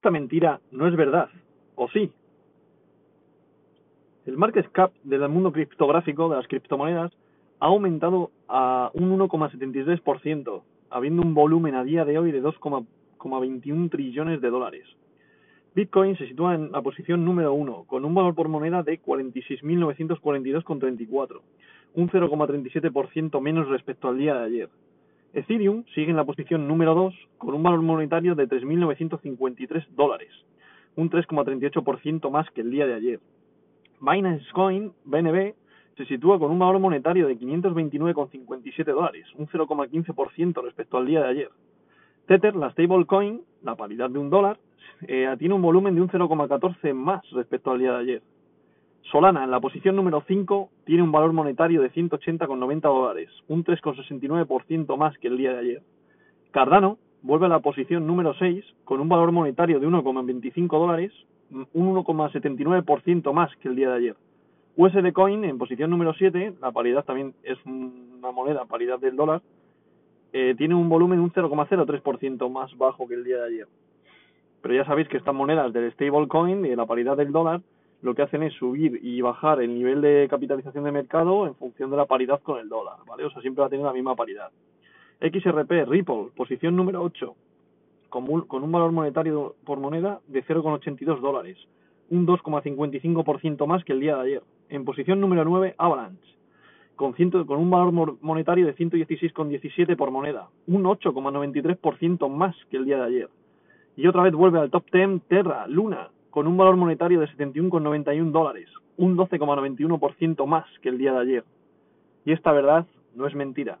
esta mentira no es verdad, ¿o sí? El market cap del mundo criptográfico de las criptomonedas ha aumentado a un 1,73%, habiendo un volumen a día de hoy de 2,21 trillones de dólares. Bitcoin se sitúa en la posición número 1, con un valor por moneda de 46.942,34, un 0,37% menos respecto al día de ayer. Ethereum sigue en la posición número 2 con un valor monetario de 3.953 dólares, un 3,38% más que el día de ayer. Binance Coin, BNB, se sitúa con un valor monetario de 529,57 dólares, un 0,15% respecto al día de ayer. Tether, la stablecoin, la paridad de un dólar, eh, tiene un volumen de un 0,14 más respecto al día de ayer. Solana, en la posición número 5, tiene un valor monetario de 180,90 dólares, un 3,69% más que el día de ayer. Cardano vuelve a la posición número 6 con un valor monetario de 1,25 dólares, un 1,79% más que el día de ayer. USD Coin en posición número 7, la paridad también es una moneda, paridad del dólar, eh, tiene un volumen un 0,03% más bajo que el día de ayer. Pero ya sabéis que estas monedas del stablecoin y de la paridad del dólar lo que hacen es subir y bajar el nivel de capitalización de mercado en función de la paridad con el dólar, ¿vale? O sea, siempre va a tener la misma paridad. XRP, Ripple, posición número 8, con un, valor monetario por moneda de 0,82 dólares, un 2,55% más que el día de ayer. En posición número 9, Avalanche, con, ciento, con un valor monetario de 116,17 por moneda, un 8,93% más que el día de ayer. Y otra vez vuelve al top 10 Terra, Luna, con un valor monetario de 71,91 dólares, un 12,91% más que el día de ayer. Y esta verdad no es mentira.